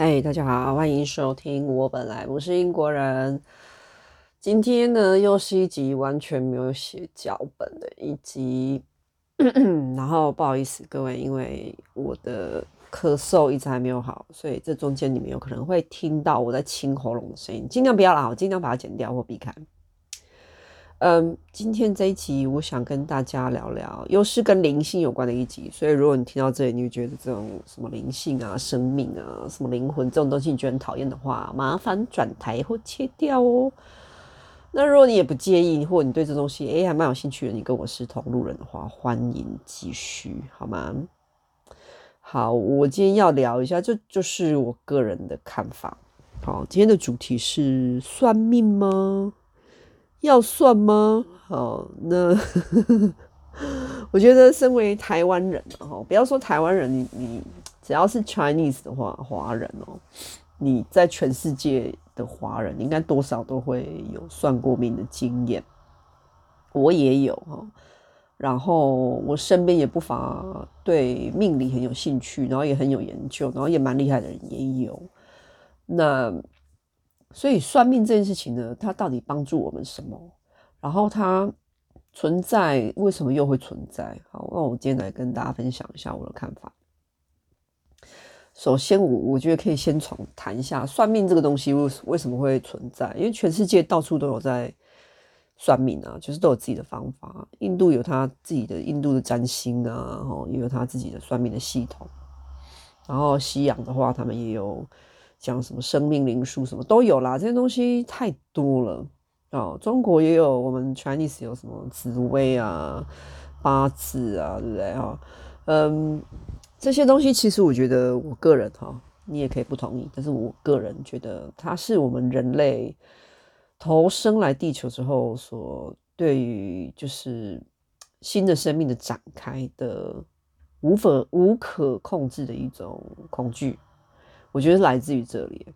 嗨大家好，欢迎收听。我本来不是英国人。今天呢，又是一集完全没有写脚本的一集。然后不好意思各位，因为我的咳嗽一直还没有好，所以这中间你们有可能会听到我在清喉咙的声音，尽量不要啦，我尽量把它剪掉或避开。嗯，今天这一集我想跟大家聊聊，又是跟灵性有关的一集。所以如果你听到这里，你会觉得这种什么灵性啊、生命啊、什么灵魂这种东西你觉得很讨厌的话，麻烦转台或切掉哦。那如果你也不介意，或你对这东西诶、欸、还蛮有兴趣的，你跟我是同路人的话，欢迎继续好吗？好，我今天要聊一下，这就，就是我个人的看法。好，今天的主题是算命吗？要算吗？好，那 我觉得身为台湾人哈，不要说台湾人，你你只要是 Chinese 的话，华人哦，你在全世界的华人，应该多少都会有算过命的经验。我也有哈，然后我身边也不乏对命理很有兴趣，然后也很有研究，然后也蛮厉害的人也有。那所以算命这件事情呢，它到底帮助我们什么？然后它存在，为什么又会存在？好，那我今天来跟大家分享一下我的看法。首先，我我觉得可以先从谈一下算命这个东西为什么会存在？因为全世界到处都有在算命啊，就是都有自己的方法。印度有他自己的印度的占星啊，也有他自己的算命的系统。然后西洋的话，他们也有。讲什么生命灵数什么都有啦，这些东西太多了哦。中国也有，我们 Chinese 有什么紫薇啊、八字啊，对不对哈？嗯，这些东西其实我觉得，我个人哈，你也可以不同意，但是我个人觉得，它是我们人类投生来地球之后所对于就是新的生命的展开的无法无可控制的一种恐惧。我觉得是来自于这里，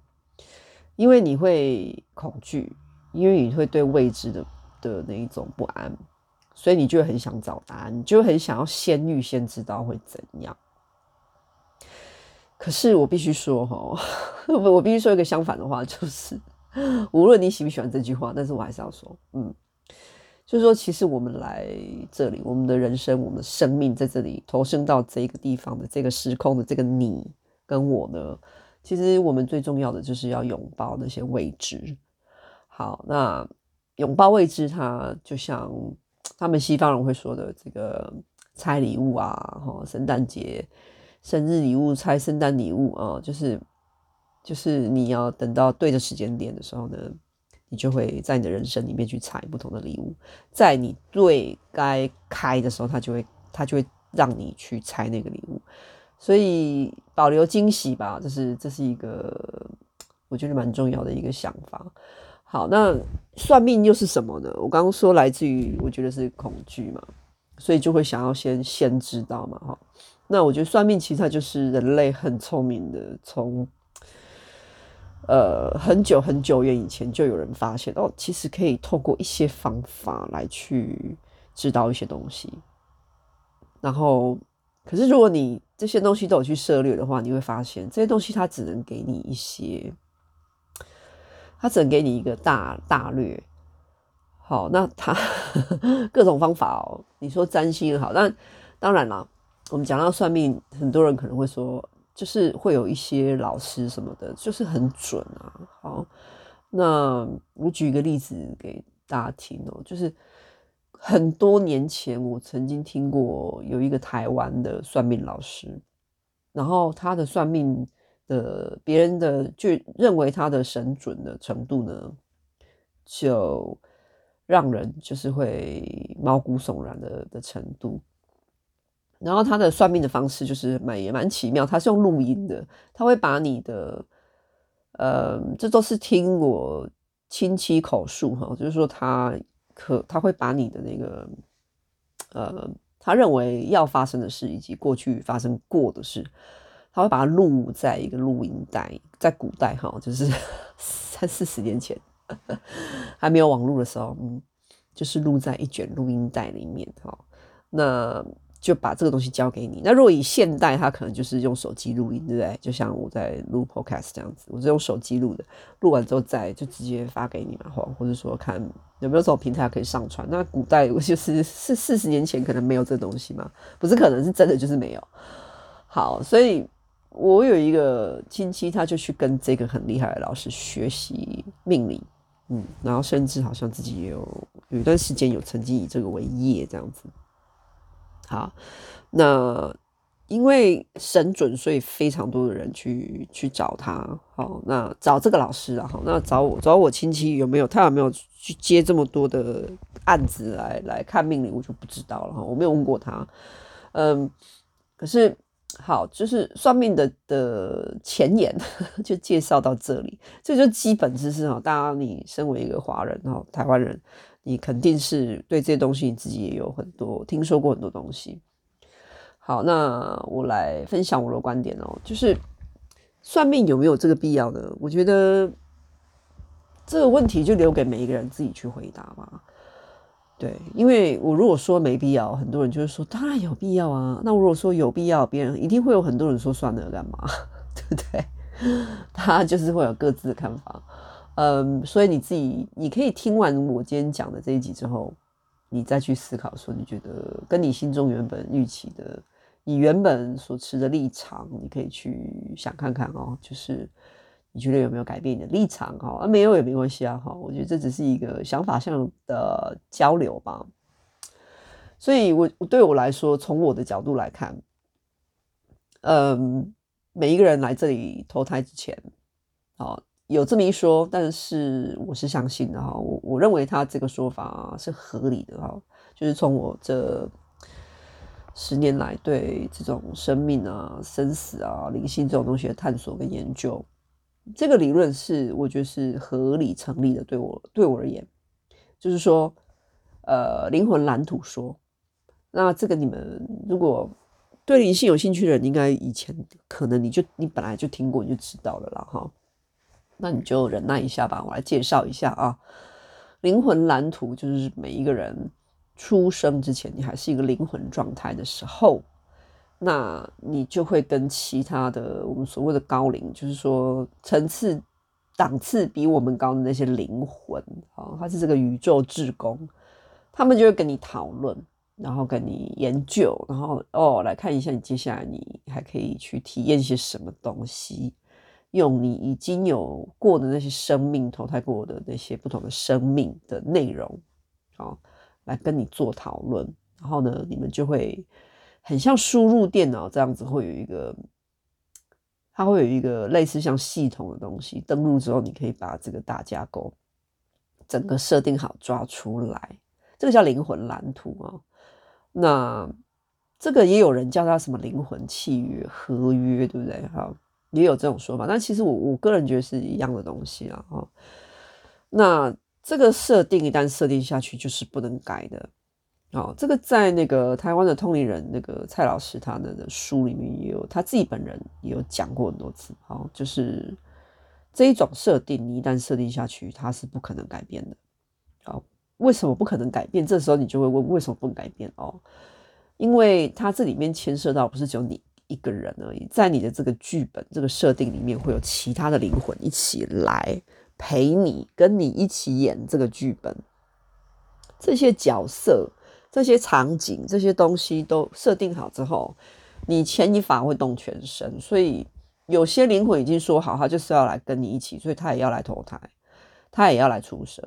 因为你会恐惧，因为你会对未知的的那一种不安，所以你就很想找答案，你就很想要先预先知道会怎样。可是我必须说哈，我必须说一个相反的话，就是无论你喜不喜欢这句话，但是我还是要说，嗯，就是说，其实我们来这里，我们的人生，我们的生命在这里投生到这个地方的这个时空的这个你跟我呢。其实我们最重要的就是要拥抱那些未知。好，那拥抱未知，它就像他们西方人会说的这个拆礼物啊，哈，圣诞节生日礼物拆圣诞礼物啊，就是就是你要等到对的时间点的时候呢，你就会在你的人生里面去拆不同的礼物，在你最该开的时候，它就会它就会让你去拆那个礼物。所以保留惊喜吧，这是这是一个我觉得蛮重要的一个想法。好，那算命又是什么呢？我刚刚说来自于我觉得是恐惧嘛，所以就会想要先先知道嘛，哈。那我觉得算命其实它就是人类很聪明的，从呃很久很久远以前就有人发现哦，其实可以透过一些方法来去知道一些东西，然后。可是，如果你这些东西都有去涉猎的话，你会发现这些东西它只能给你一些，它只能给你一个大大略。好，那它各种方法哦，你说占星也好，但当然啦，我们讲到算命，很多人可能会说，就是会有一些老师什么的，就是很准啊。好，那我举一个例子给大家听哦，就是。很多年前，我曾经听过有一个台湾的算命老师，然后他的算命的别人的就认为他的神准的程度呢，就让人就是会毛骨悚然的的程度。然后他的算命的方式就是蛮也蛮奇妙，他是用录音的，他会把你的，呃，这都是听我亲戚口述哈，就是说他。可他会把你的那个，呃，他认为要发生的事以及过去发生过的事，他会把它录在一个录音带，在古代哈，就是 三四十年前还没有网络的时候，嗯，就是录在一卷录音带里面哈。那就把这个东西交给你。那如果以现代，他可能就是用手机录音，对不对？就像我在录 Podcast 这样子，我是用手机录的，录完之后再就直接发给你嘛，或或者说看有没有这种平台可以上传。那古代我就是 四四十年前可能没有这东西嘛，不是可能是真的就是没有。好，所以我有一个亲戚，他就去跟这个很厉害的老师学习命理，嗯，然后甚至好像自己也有有一段时间有曾经以这个为业这样子。好，那因为神准，所以非常多的人去去找他。好，那找这个老师啊，好，那找我找我亲戚有没有？他有没有去接这么多的案子来来看命理？我就不知道了哈，我没有问过他。嗯，可是好，就是算命的的前言就介绍到这里，这就基本知识哈。大家，你身为一个华人哈，台湾人。你肯定是对这些东西你自己也有很多听说过很多东西。好，那我来分享我的观点哦，就是算命有没有这个必要呢？我觉得这个问题就留给每一个人自己去回答吧。对，因为我如果说没必要，很多人就是说当然有必要啊。那如果说有必要，别人一定会有很多人说算了干嘛，对不对？他就是会有各自的看法。嗯，所以你自己，你可以听完我今天讲的这一集之后，你再去思考说，你觉得跟你心中原本预期的，你原本所持的立场，你可以去想看看哦，就是你觉得有没有改变你的立场哈？啊，没有也没关系啊哈，我觉得这只是一个想法上的交流吧。所以我，对我来说，从我的角度来看，嗯，每一个人来这里投胎之前，好。有这么一说，但是我是相信的哈，我我认为他这个说法是合理的哈，就是从我这十年来对这种生命啊、生死啊、灵性这种东西的探索跟研究，这个理论是我觉得是合理成立的。对我对我而言，就是说，呃，灵魂蓝图说，那这个你们如果对灵性有兴趣的人，应该以前可能你就你本来就听过，你就知道了啦哈。那你就忍耐一下吧，我来介绍一下啊。灵魂蓝图就是每一个人出生之前，你还是一个灵魂状态的时候，那你就会跟其他的我们所谓的高灵，就是说层次档次比我们高的那些灵魂啊，它是这个宇宙志工，他们就会跟你讨论，然后跟你研究，然后哦来看一下你接下来你还可以去体验些什么东西。用你已经有过的那些生命投胎过的那些不同的生命的内容，啊，来跟你做讨论，然后呢，你们就会很像输入电脑这样子，会有一个，它会有一个类似像系统的东西，登录之后，你可以把这个大架构整个设定好抓出来，这个叫灵魂蓝图啊。那这个也有人叫它什么灵魂契约、合约，对不对？哈。也有这种说法，但其实我我个人觉得是一样的东西啦。哈。那这个设定一旦设定下去，就是不能改的。哦，这个在那个台湾的通灵人那个蔡老师他的书里面也有，他自己本人也有讲过很多次。好，就是这一种设定，你一旦设定下去，它是不可能改变的。好，为什么不可能改变？这时候你就会问，为什么不能改变？哦，因为它这里面牵涉到不是只有你。一个人而已，在你的这个剧本、这个设定里面，会有其他的灵魂一起来陪你，跟你一起演这个剧本。这些角色、这些场景、这些东西都设定好之后，你牵一发会动全身。所以有些灵魂已经说好，他就是要来跟你一起，所以他也要来投胎，他也要来出生。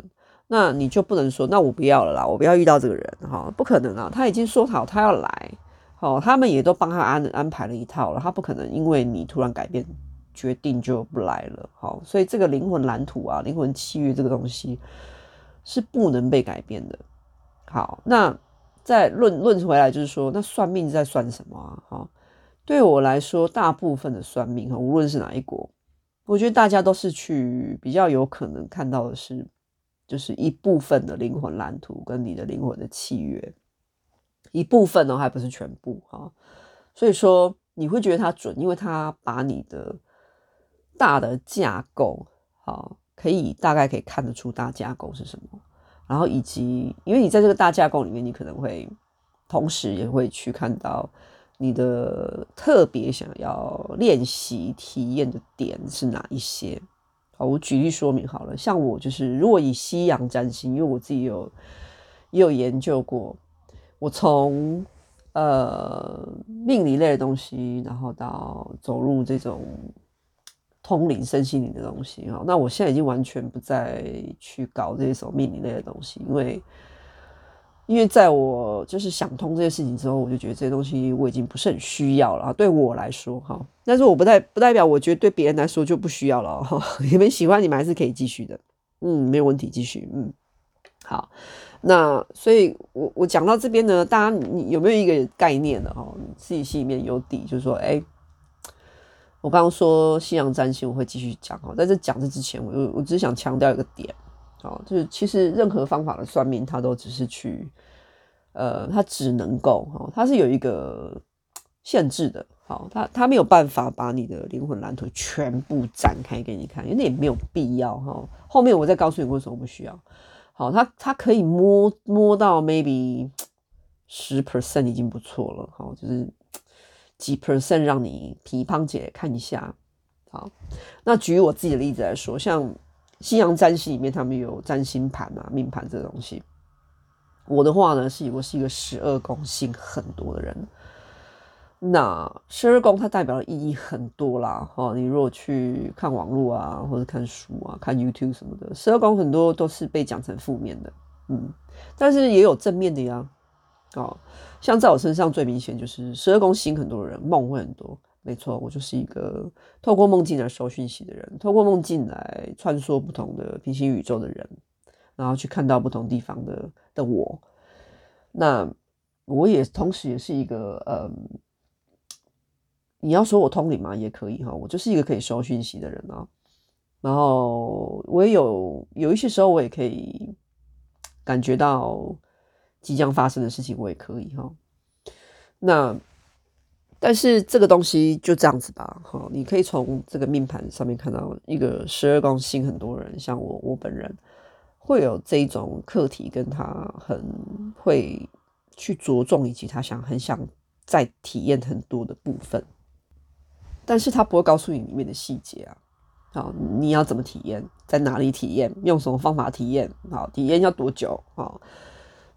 那你就不能说，那我不要了啦，我不要遇到这个人哈，不可能啊！他已经说好，他要来。哦，他们也都帮他安安排了一套了，他不可能因为你突然改变决定就不来了。好，所以这个灵魂蓝图啊，灵魂契约这个东西是不能被改变的。好，那再论论回来，就是说，那算命在算什么啊？哈，对我来说，大部分的算命哈，无论是哪一国，我觉得大家都是去比较有可能看到的是，就是一部分的灵魂蓝图跟你的灵魂的契约。一部分呢，还不是全部哈，所以说你会觉得它准，因为它把你的大的架构，好，可以大概可以看得出大架构是什么，然后以及因为你在这个大架构里面，你可能会同时也会去看到你的特别想要练习体验的点是哪一些。好，我举例说明好了，像我就是，如果以西洋占星，因为我自己有也有研究过，我从呃命理类的东西，然后到走入这种通灵、身心灵的东西，哈，那我现在已经完全不再去搞这种命理类的东西，因为。因为在我就是想通这些事情之后，我就觉得这些东西我已经不是很需要了。对我来说，哈，但是我不代不代表我觉得对别人来说就不需要了。哈，你们喜欢，你们还是可以继续的。嗯，没有问题，继续。嗯，好。那所以我我讲到这边呢，大家你有没有一个概念的哈？你自己心里面有底，就是说，哎，我刚刚说西洋占星，我会继续讲哈。在这讲这之前，我我只想强调一个点。哦，就是其实任何方法的算命，它都只是去，呃，它只能够，哦，它是有一个限制的，好，它它没有办法把你的灵魂蓝图全部展开给你看，因为那也没有必要，哈。后面我再告诉你为什么不需要。好，他他可以摸摸到 maybe 十 percent 已经不错了，好，就是几 percent 让你皮胖姐看一下。好，那举我自己的例子来说，像。西洋占星里面，他们有占星盘啊、命盘这个东西。我的话呢，是我是一个十二宫星很多的人。那十二宫它代表的意义很多啦，哈。你如果去看网络啊，或者看书啊、看 YouTube 什么的，十二宫很多都是被讲成负面的，嗯，但是也有正面的呀。哦，像在我身上最明显就是十二宫星很多的人梦会很多。没错，我就是一个透过梦境来收讯息的人，透过梦境来穿梭不同的平行宇宙的人，然后去看到不同地方的的我。那我也同时也是一个，嗯，你要说我通灵嘛，也可以哈，我就是一个可以收讯息的人啊。然后我也有有一些时候，我也可以感觉到即将发生的事情，我也可以哈。那。但是这个东西就这样子吧，哈，你可以从这个命盘上面看到一个十二宫星，很多人像我，我本人会有这一种课题，跟他很会去着重，以及他想很想再体验很多的部分，但是他不会告诉你里面的细节啊，好，你要怎么体验，在哪里体验，用什么方法体验，好，体验要多久，好，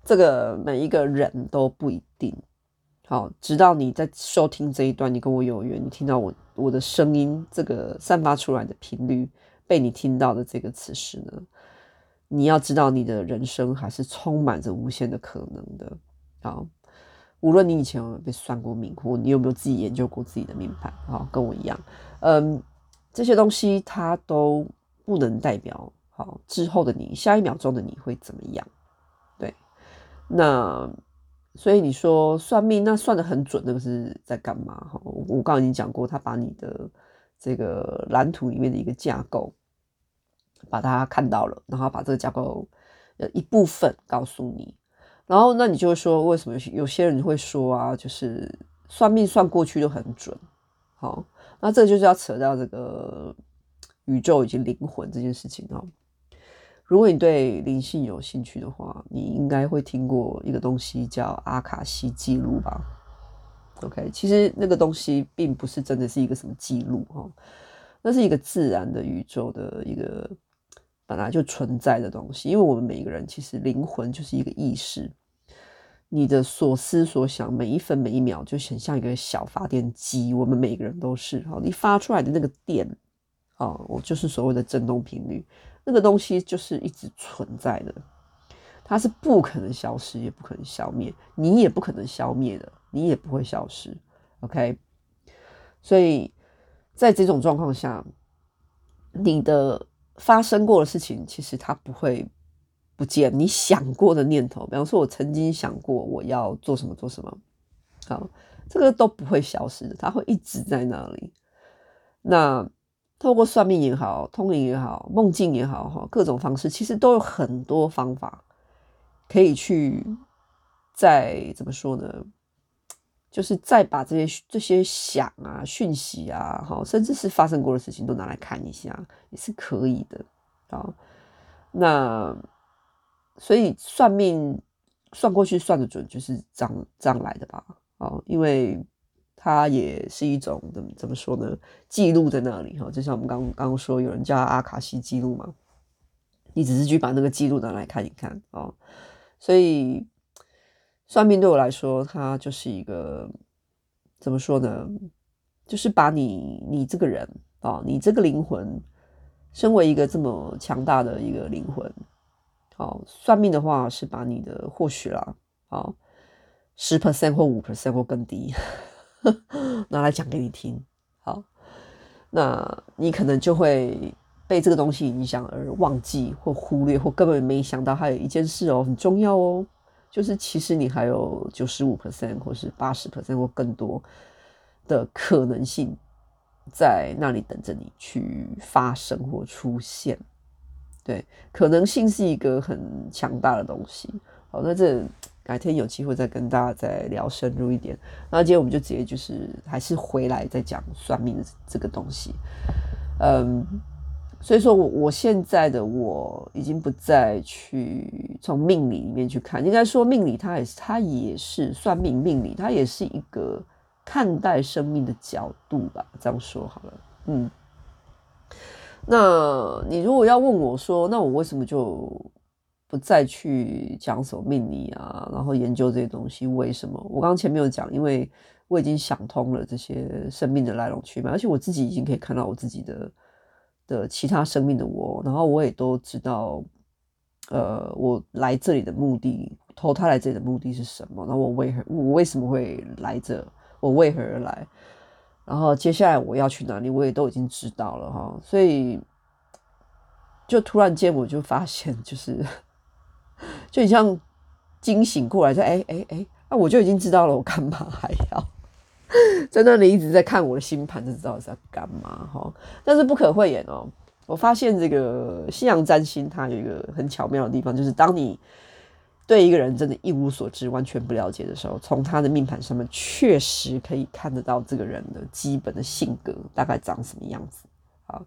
这个每一个人都不一定。好，直到你在收听这一段，你跟我有缘，你听到我我的声音，这个散发出来的频率被你听到的这个此时呢，你要知道你的人生还是充满着无限的可能的。好，无论你以前有没有被算过命，或你有没有自己研究过自己的命盘，好，跟我一样，嗯，这些东西它都不能代表好之后的你，下一秒钟的你会怎么样？对，那。所以你说算命，那算得很准，那个是在干嘛？哈，我刚刚已经讲过，他把你的这个蓝图里面的一个架构，把它看到了，然后把这个架构的一部分告诉你，然后那你就会说，为什么有些人会说啊，就是算命算过去就很准？好，那这就是要扯到这个宇宙以及灵魂这件事情哦。如果你对灵性有兴趣的话，你应该会听过一个东西叫阿卡西记录吧？OK，其实那个东西并不是真的是一个什么记录哈，那是一个自然的宇宙的一个本来就存在的东西。因为我们每一个人其实灵魂就是一个意识，你的所思所想每一分每一秒就很像一个小发电机，我们每个人都是哈，你发出来的那个电啊，我就是所谓的振动频率。那个东西就是一直存在的，它是不可能消失，也不可能消灭，你也不可能消灭的，你也不会消失。OK，所以在这种状况下，你的发生过的事情，其实它不会不见。你想过的念头，比方说，我曾经想过我要做什么做什么，好，这个都不会消失的，它会一直在那里。那。透过算命也好，通灵也好，梦境也好，哈，各种方式其实都有很多方法可以去再怎么说呢？就是再把这些这些想啊、讯息啊，哈，甚至是发生过的事情都拿来看一下，也是可以的。好，那所以算命算过去算得准，就是这样这样来的吧？哦，因为它也是一种怎么怎么说呢？记录在那里哈，就像我们刚刚刚说，有人叫阿卡西记录嘛，你只是去把那个记录拿来看一看哦。所以算命对我来说，它就是一个怎么说呢？就是把你你这个人啊、你这个灵魂，身为一个这么强大的一个灵魂。好，算命的话是把你的或许啦，好，十 percent 或五 percent 或更低，拿来讲给你听。好，那你可能就会被这个东西影响而忘记或忽略，或根本没想到还有一件事哦，很重要哦，就是其实你还有九十五 percent 或是八十 percent 或更多的可能性在那里等着你去发生或出现。对，可能性是一个很强大的东西。好，那这改天有机会再跟大家再聊深入一点。那今天我们就直接就是还是回来再讲算命的这个东西。嗯，所以说我我现在的我已经不再去从命理里面去看，应该说命理它也是它也是算命命理，它也是一个看待生命的角度吧。这样说好了，嗯。那你如果要问我说，那我为什么就不再去讲什么命理啊，然后研究这些东西？为什么？我刚刚前面有讲，因为我已经想通了这些生命的来龙去脉，而且我自己已经可以看到我自己的的其他生命的我，然后我也都知道，呃，我来这里的目的，投胎来这里的目的是什么？那我为何我为什么会来这？我为何而来？然后接下来我要去哪里，我也都已经知道了哈，所以就突然间我就发现，就是就很像惊醒过来，说哎哎哎，那我就已经知道了，我干嘛还要 在那里一直在看我的星盘，就知道是要干嘛哈？但是不可讳言哦，我发现这个西洋占星它有一个很巧妙的地方，就是当你。对一个人真的一无所知、完全不了解的时候，从他的命盘上面确实可以看得到这个人的基本的性格大概长什么样子。好，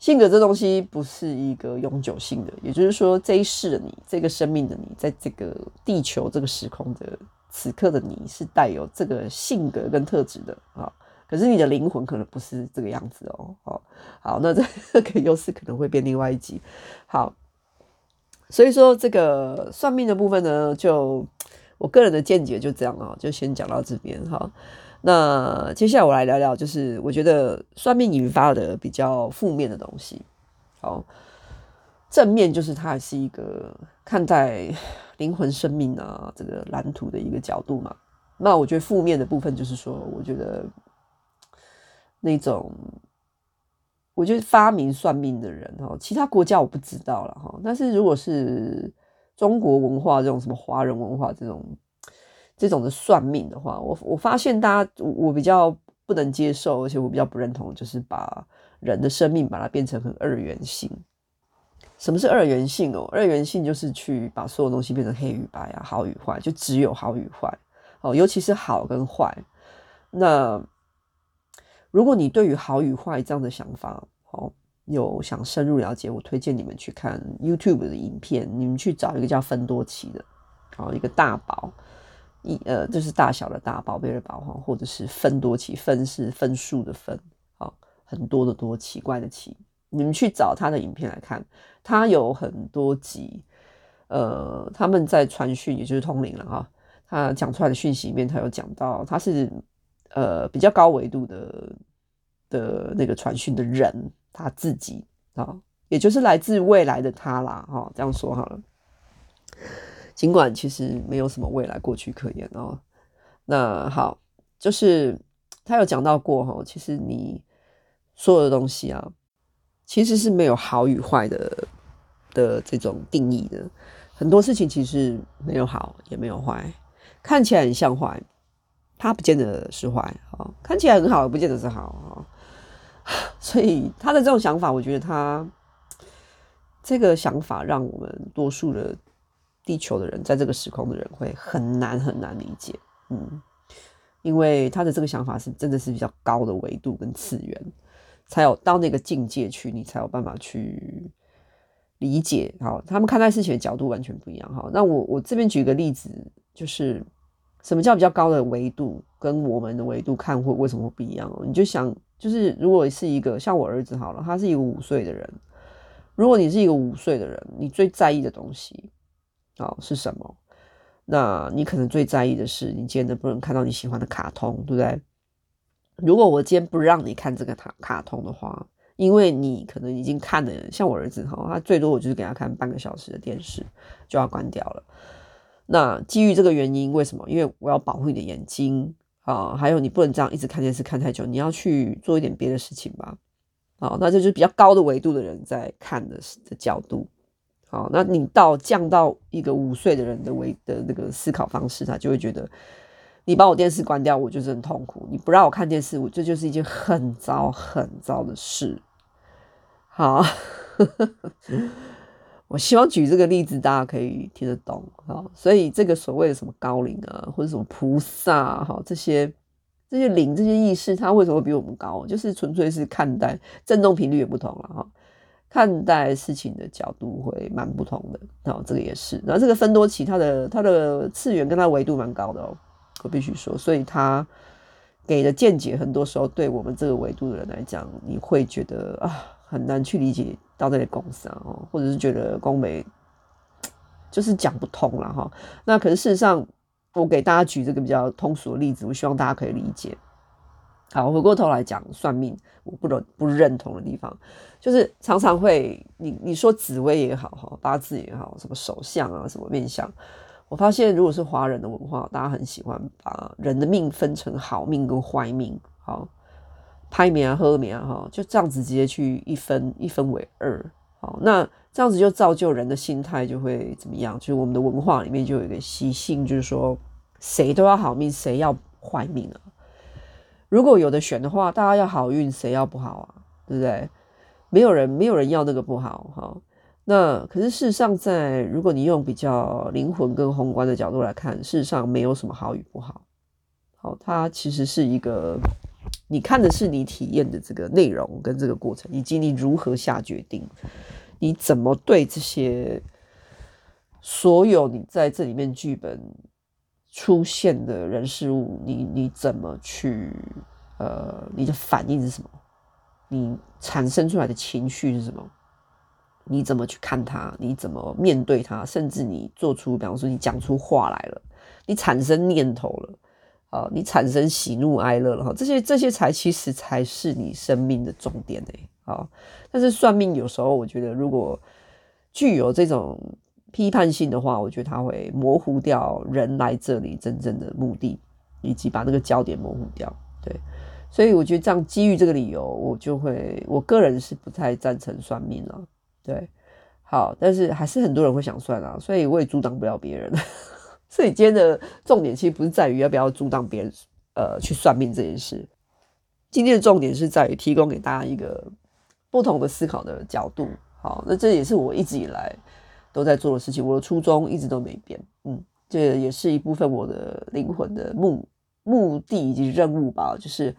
性格这东西不是一个永久性的，也就是说，这一世的你，这个生命的你，在这个地球这个时空的此刻的你是带有这个性格跟特质的啊。可是你的灵魂可能不是这个样子哦。好，好，那这个优势可能会变另外一集。好。所以说这个算命的部分呢，就我个人的见解就这样啊，就先讲到这边哈。那接下来我来聊聊，就是我觉得算命引发的比较负面的东西。好，正面就是它还是一个看待灵魂生命啊这个蓝图的一个角度嘛。那我觉得负面的部分就是说，我觉得那种。我觉得发明算命的人哈，其他国家我不知道了哈。但是如果是中国文化这种什么华人文化这种这种的算命的话，我我发现大家我比较不能接受，而且我比较不认同，就是把人的生命把它变成很二元性。什么是二元性哦？二元性就是去把所有东西变成黑与白啊，好与坏，就只有好与坏哦，尤其是好跟坏。那如果你对于好与坏这样的想法，哦，有想深入了解，我推荐你们去看 YouTube 的影片。你们去找一个叫芬多奇的，好，一个大宝，一呃，就是大小的大宝贝的宝哈，或者是芬多奇，分是分数的分，好，很多的多，奇怪的奇。你们去找他的影片来看，他有很多集，呃，他们在传讯，也就是通灵了哈。他讲出来的讯息里面，他有讲到他是。呃，比较高维度的的那个传讯的人，他自己啊，也就是来自未来的他啦，哈，这样说好了。尽管其实没有什么未来过去可言哦。那好，就是他有讲到过哈，其实你所有的东西啊，其实是没有好与坏的的这种定义的。很多事情其实没有好也没有坏，看起来很像坏。他不见得是坏啊，看起来很好，也不见得是好啊。所以他的这种想法，我觉得他这个想法让我们多数的地球的人，在这个时空的人会很难很难理解。嗯，因为他的这个想法是真的是比较高的维度跟次元，才有到那个境界去，你才有办法去理解，好，他们看待事情的角度完全不一样，哈。那我我这边举个例子，就是什么叫比较高的维度，跟我们的维度看会为什么不一样？你就想，就是如果是一个像我儿子好了，他是一个五岁的人，如果你是一个五岁的人，你最在意的东西，好是什么？那你可能最在意的是，你今天能不能看到你喜欢的卡通，对不对？如果我今天不让你看这个卡卡通的话，因为你可能已经看了，像我儿子哈，他最多我就是给他看半个小时的电视就要关掉了。那基于这个原因，为什么？因为我要保护你的眼睛啊，还有你不能这样一直看电视看太久，你要去做一点别的事情吧。好，那这就是比较高的维度的人在看的的角度。好，那你到降到一个五岁的人的维的那个思考方式，他就会觉得，你把我电视关掉，我就是很痛苦；你不让我看电视，我这就是一件很糟很糟的事。好，我希望举这个例子，大家可以听得懂。好，所以这个所谓的什么高灵啊，或者什么菩萨哈，这些这些灵、这些意识，它为什么比我们高？就是纯粹是看待振动频率也不同了哈。看待事情的角度会蛮不同的，然后这个也是，然后这个芬多奇它的它的次元跟它维度蛮高的哦，我必须说，所以他给的见解很多时候对我们这个维度的人来讲，你会觉得啊很难去理解到这里公司啊，或者是觉得宫美就是讲不通了哈。那可是事实上，我给大家举这个比较通俗的例子，我希望大家可以理解。好，回过头来讲算命，我不认不认同的地方，就是常常会你你说紫微也好哈，八字也好，什么手相啊，什么面相，我发现如果是华人的文化，大家很喜欢把人的命分成好命跟坏命，好，拍面啊喝面啊哈，就这样子直接去一分一分为二，好，那这样子就造就人的心态就会怎么样？就是我们的文化里面就有一个习性，就是说谁都要好命，谁要坏命啊？如果有的选的话，大家要好运，谁要不好啊？对不对？没有人，没有人要那个不好哈。那可是事实上在，如果你用比较灵魂跟宏观的角度来看，事实上没有什么好与不好。好，它其实是一个，你看的是你体验的这个内容跟这个过程，以及你如何下决定，你怎么对这些所有你在这里面剧本。出现的人事物，你你怎么去？呃，你的反应是什么？你产生出来的情绪是什么？你怎么去看它？你怎么面对它？甚至你做出，比方说你讲出话来了，你产生念头了，啊，你产生喜怒哀乐了哈，这些这些才其实才是你生命的重点哎，啊，但是算命有时候我觉得，如果具有这种。批判性的话，我觉得它会模糊掉人来这里真正的目的，以及把那个焦点模糊掉。对，所以我觉得这样基于这个理由，我就会，我个人是不太赞成算命了。对，好，但是还是很多人会想算啊，所以我也阻挡不了别人。所以今天的重点其实不是在于要不要阻挡别人，呃，去算命这件事。今天的重点是在于提供给大家一个不同的思考的角度。好，那这也是我一直以来。都在做的事情，我的初衷一直都没变，嗯，这也是一部分我的灵魂的目目的以及任务吧，就是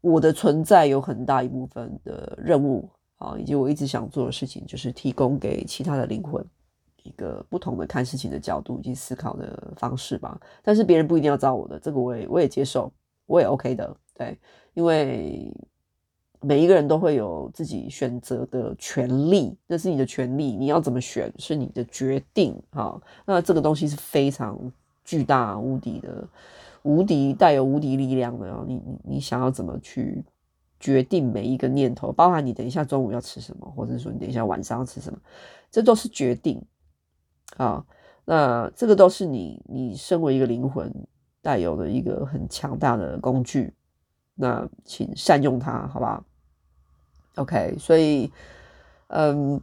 我的存在有很大一部分的任务啊，以及我一直想做的事情，就是提供给其他的灵魂一个不同的看事情的角度以及思考的方式吧。但是别人不一定要找我的，这个我也我也接受，我也 OK 的，对，因为。每一个人都会有自己选择的权利，那是你的权利，你要怎么选是你的决定哈。那这个东西是非常巨大无敌的，无敌带有无敌力量的。你你你想要怎么去决定每一个念头，包含你等一下中午要吃什么，或者说你等一下晚上要吃什么，这都是决定啊。那这个都是你你身为一个灵魂带有的一个很强大的工具。那请善用它，好不好？OK，所以，嗯，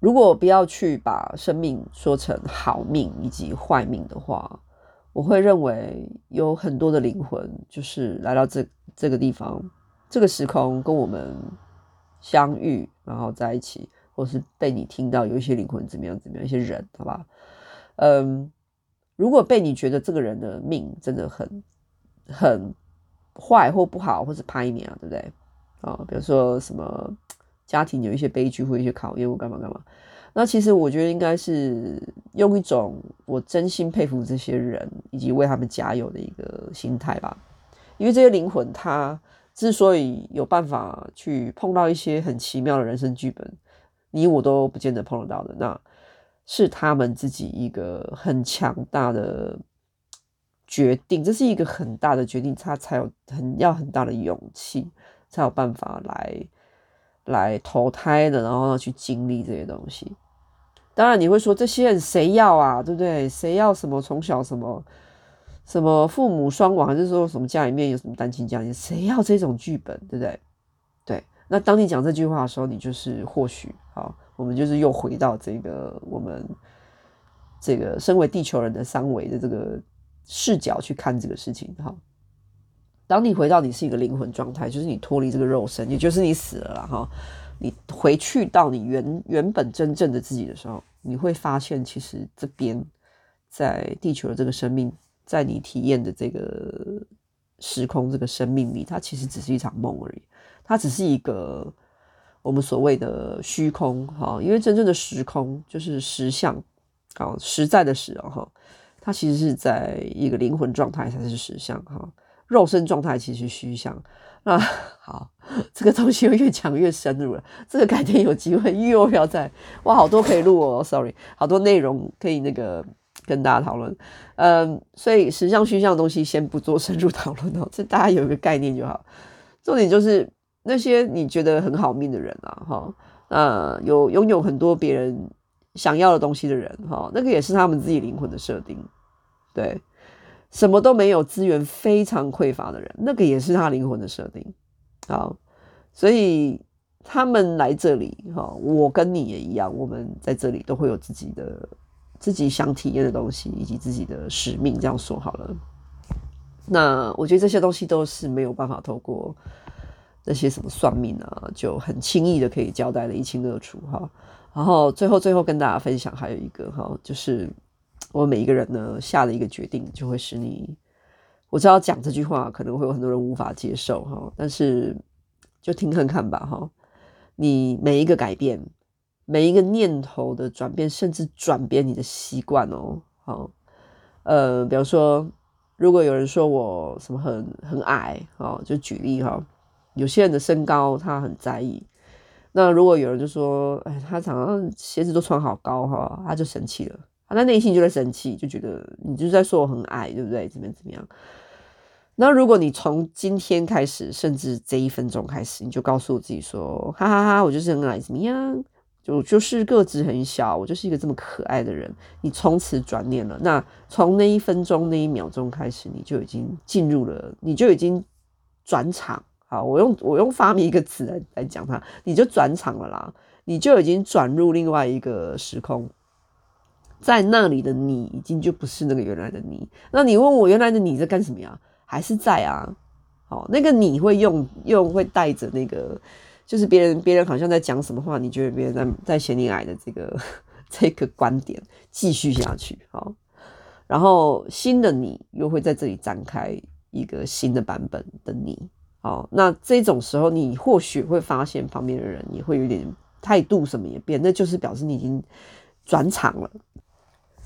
如果不要去把生命说成好命以及坏命的话，我会认为有很多的灵魂就是来到这这个地方，这个时空跟我们相遇，然后在一起，或是被你听到有一些灵魂怎么样怎么样，一些人，好吧？嗯，如果被你觉得这个人的命真的很很。坏或不好，或是拍你啊，对不对？啊、比如说什么家庭有一些悲剧或一些考验或干嘛干嘛。那其实我觉得应该是用一种我真心佩服这些人以及为他们加油的一个心态吧。因为这些灵魂，他之所以有办法去碰到一些很奇妙的人生剧本，你我都不见得碰得到的，那是他们自己一个很强大的决定，这是一个很大的决定，他才有很要很大的勇气，才有办法来。来投胎的，然后去经历这些东西。当然，你会说这些人谁要啊？对不对？谁要什么从小什么什么父母双亡，还是说什么家里面有什么单亲家庭？谁要这种剧本？对不对？对。那当你讲这句话的时候，你就是或许好，我们就是又回到这个我们这个身为地球人的三维的这个视角去看这个事情，哈。当你回到你是一个灵魂状态，就是你脱离这个肉身，也就是你死了哈，你回去到你原原本真正的自己的时候，你会发现，其实这边在地球的这个生命，在你体验的这个时空这个生命里，它其实只是一场梦而已，它只是一个我们所谓的虚空哈，因为真正的时空就是实相啊，实在的实啊哈，它其实是在一个灵魂状态才是实相哈。肉身状态其实虚像，那 好，这个东西又越讲越深入了。这个改天有机会又要再哇，好多可以录哦。Sorry，好多内容可以那个跟大家讨论。嗯，所以实相虚像的东西先不做深入讨论哦，这大家有一个概念就好。重点就是那些你觉得很好命的人啊，哈，呃，有拥有很多别人想要的东西的人，哈，那个也是他们自己灵魂的设定，对。什么都没有，资源非常匮乏的人，那个也是他灵魂的设定。好，所以他们来这里，哈，我跟你也一样，我们在这里都会有自己的、自己想体验的东西，以及自己的使命。这样说好了。那我觉得这些东西都是没有办法透过那些什么算命啊，就很轻易的可以交代的一清二楚。哈，然后最后最后跟大家分享还有一个哈，就是。我每一个人呢，下的一个决定，就会使你。我知道讲这句话可能会有很多人无法接受哈，但是就听看看吧哈。你每一个改变，每一个念头的转变，甚至转变你的习惯哦。好，呃，比方说，如果有人说我什么很很矮哦，就举例哈。有些人的身高他很在意，那如果有人就说，哎，他常常鞋子都穿好高哈，他就生气了。他在内心就在生气，就觉得你就是在说我很矮，对不对？怎么怎么样？那如果你从今天开始，甚至这一分钟开始，你就告诉我自己说：哈哈哈，我就是很矮，怎么样？就就是个子很小，我就是一个这么可爱的人。你从此转念了，那从那一分钟那一秒钟开始，你就已经进入了，你就已经转场。好，我用我用发明一个词来来讲它，你就转场了啦，你就已经转入另外一个时空。在那里的你已经就不是那个原来的你。那你问我原来的你在干什么呀？还是在啊？好，那个你会用用会带着那个，就是别人别人好像在讲什么话，你觉得别人在在嫌你矮的这个这个观点继续下去。好，然后新的你又会在这里展开一个新的版本的你。好，那这种时候你或许会发现旁边的人也会有点态度什么也变，那就是表示你已经转场了。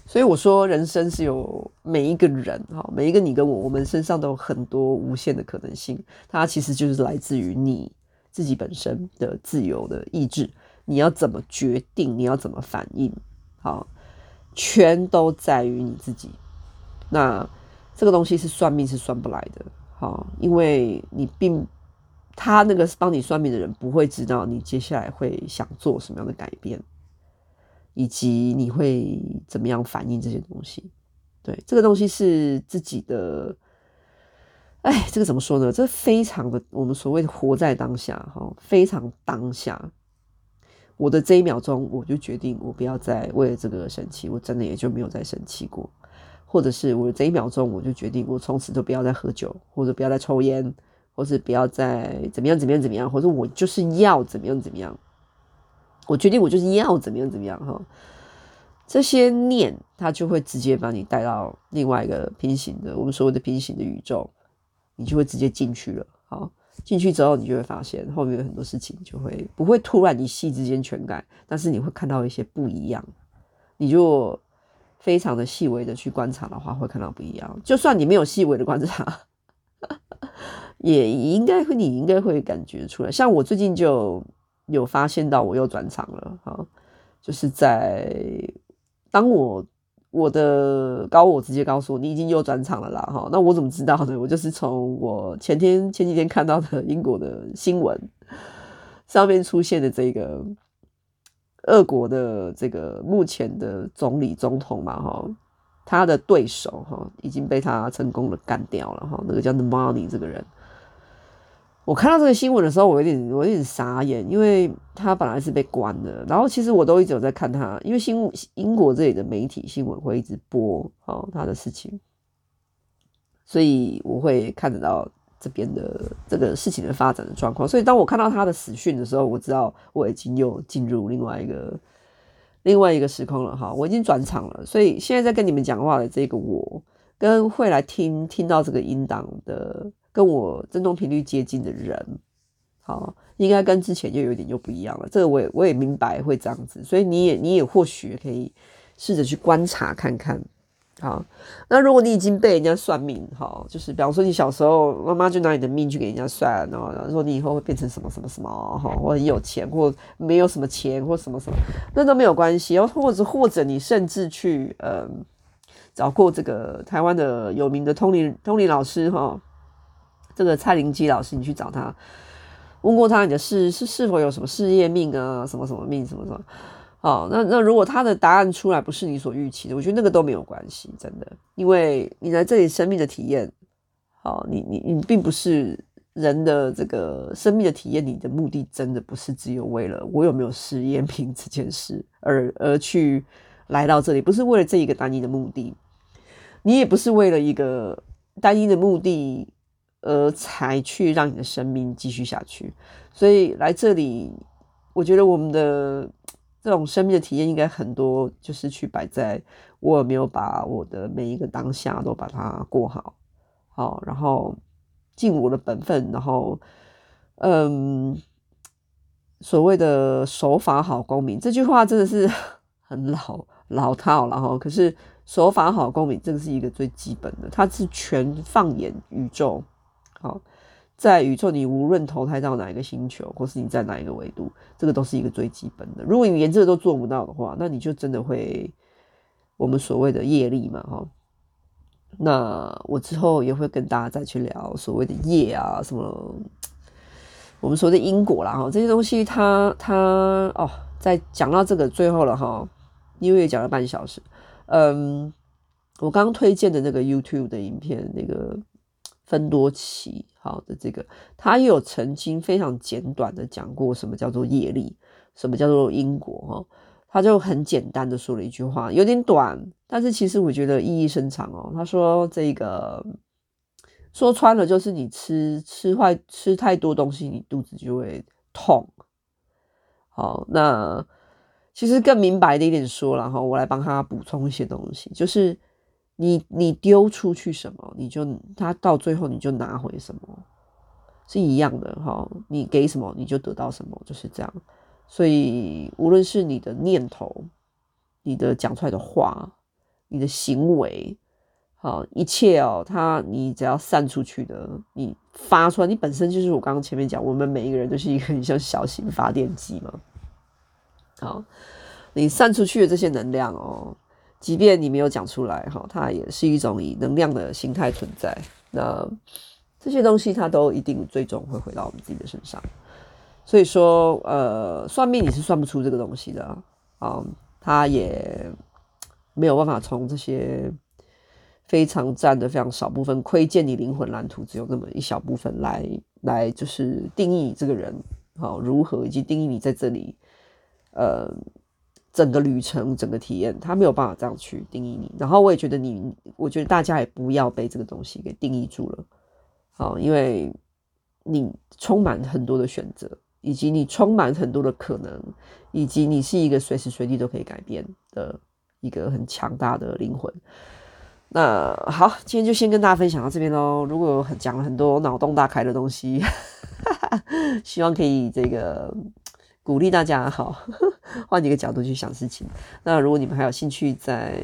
所以我说，人生是有每一个人哈，每一个你跟我，我们身上都有很多无限的可能性。它其实就是来自于你自己本身的自由的意志。你要怎么决定？你要怎么反应？好，全都在于你自己。那这个东西是算命是算不来的，好，因为你并他那个帮你算命的人不会知道你接下来会想做什么样的改变。以及你会怎么样反应这些东西？对，这个东西是自己的。哎，这个怎么说呢？这非常的，我们所谓的活在当下，哈，非常当下。我的这一秒钟，我就决定，我不要再为了这个生气，我真的也就没有再生气过。或者是我这一秒钟，我就决定，我从此都不要再喝酒，或者不要再抽烟，或者不要再怎么样怎么样怎么样，或者我就是要怎么样怎么样。我决定，我就是要怎么样怎么样哈，这些念它就会直接把你带到另外一个平行的，我们所谓的平行的宇宙，你就会直接进去了。好，进去之后，你就会发现后面有很多事情就会不会突然一夕之间全改，但是你会看到一些不一样。你就非常的细微的去观察的话，会看到不一样。就算你没有细微的观察，也应该会，你应该会感觉出来。像我最近就有发现到我又转场了，哈，就是在当我。我的高我直接告诉我，你已经又转场了啦，哈，那我怎么知道呢？我就是从我前天前几天看到的英国的新闻上面出现的这个俄国的这个目前的总理总统嘛，哈，他的对手哈已经被他成功的干掉了，哈，那个叫 Navalny 这个人。我看到这个新闻的时候，我有点我有点傻眼，因为他本来是被关的，然后其实我都一直有在看他，因为新英国这里的媒体新闻会一直播哦他的事情，所以我会看得到这边的这个事情的发展的状况。所以当我看到他的死讯的时候，我知道我已经又进入另外一个另外一个时空了哈，我已经转场了。所以现在在跟你们讲话的这个我，跟会来听听到这个音档的。跟我振动频率接近的人，好，应该跟之前就有点就不一样了。这个我也我也明白会这样子，所以你也你也或许可以试着去观察看看，好。那如果你已经被人家算命，哈，就是比方说你小时候妈妈就拿你的命去给人家算，然后说你以后会变成什么什么什么，哈，或很有钱，或没有什么钱，或什么什么，那都没有关系。然后或者或者你甚至去嗯找过这个台湾的有名的通灵通灵老师，哈。这个蔡灵基老师，你去找他，问过他你的事是是否有什么事业命啊，什么什么命，什么什么？哦，那那如果他的答案出来不是你所预期的，我觉得那个都没有关系，真的，因为你来这里生命的体验，哦，你你你并不是人的这个生命的体验，你的目的真的不是只有为了我有没有事业命这件事而而去来到这里，不是为了这一个单一的目的，你也不是为了一个单一的目的。而才去让你的生命继续下去，所以来这里，我觉得我们的这种生命的体验应该很多，就是去摆在我有没有把我的每一个当下都把它过好，好，然后尽我的本分，然后，嗯，所谓的守法好公民这句话真的是 很老老套，然后可是守法好公民这个是一个最基本的，它是全放眼宇宙。好，在宇宙，你无论投胎到哪一个星球，或是你在哪一个维度，这个都是一个最基本的。如果你连这个都做不到的话，那你就真的会我们所谓的业力嘛，哈。那我之后也会跟大家再去聊所谓的业啊，什么我们所谓的因果啦，哈，这些东西它，它它哦，在讲到这个最后了哈，因为也讲了半小时，嗯，我刚刚推荐的那个 YouTube 的影片，那个。芬多奇，好的，这个他也有曾经非常简短的讲过什么叫做业力，什么叫做因果，哈，他就很简单的说了一句话，有点短，但是其实我觉得意义深长哦。他说这个说穿了就是你吃吃坏吃太多东西，你肚子就会痛。好，那其实更明白的一点说了哈，我来帮他补充一些东西，就是。你你丢出去什么，你就他到最后你就拿回什么，是一样的哈。你给什么，你就得到什么，就是这样。所以无论是你的念头、你的讲出来的话、你的行为，好一切哦，他你只要散出去的，你发出来，你本身就是我刚刚前面讲，我们每一个人都是一个很像小型发电机嘛。好，你散出去的这些能量哦。即便你没有讲出来，哈，它也是一种以能量的形态存在。那这些东西，它都一定最终会回到我们自己的身上。所以说，呃，算命你是算不出这个东西的啊，它也没有办法从这些非常占的非常少部分窥见你灵魂蓝图，只有那么一小部分来来就是定义这个人，好如何以及定义你在这里，呃。整个旅程，整个体验，他没有办法这样去定义你。然后我也觉得你，我觉得大家也不要被这个东西给定义住了，好，因为你充满很多的选择，以及你充满很多的可能，以及你是一个随时随地都可以改变的一个很强大的灵魂。那好，今天就先跟大家分享到这边喽。如果讲了很多脑洞大开的东西，希望可以这个鼓励大家哈，换一个角度去想事情。那如果你们还有兴趣在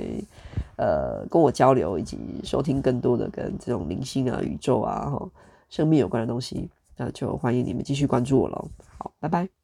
呃跟我交流，以及收听更多的跟这种灵性啊、宇宙啊、哈生命有关的东西，那就欢迎你们继续关注我喽。好，拜拜。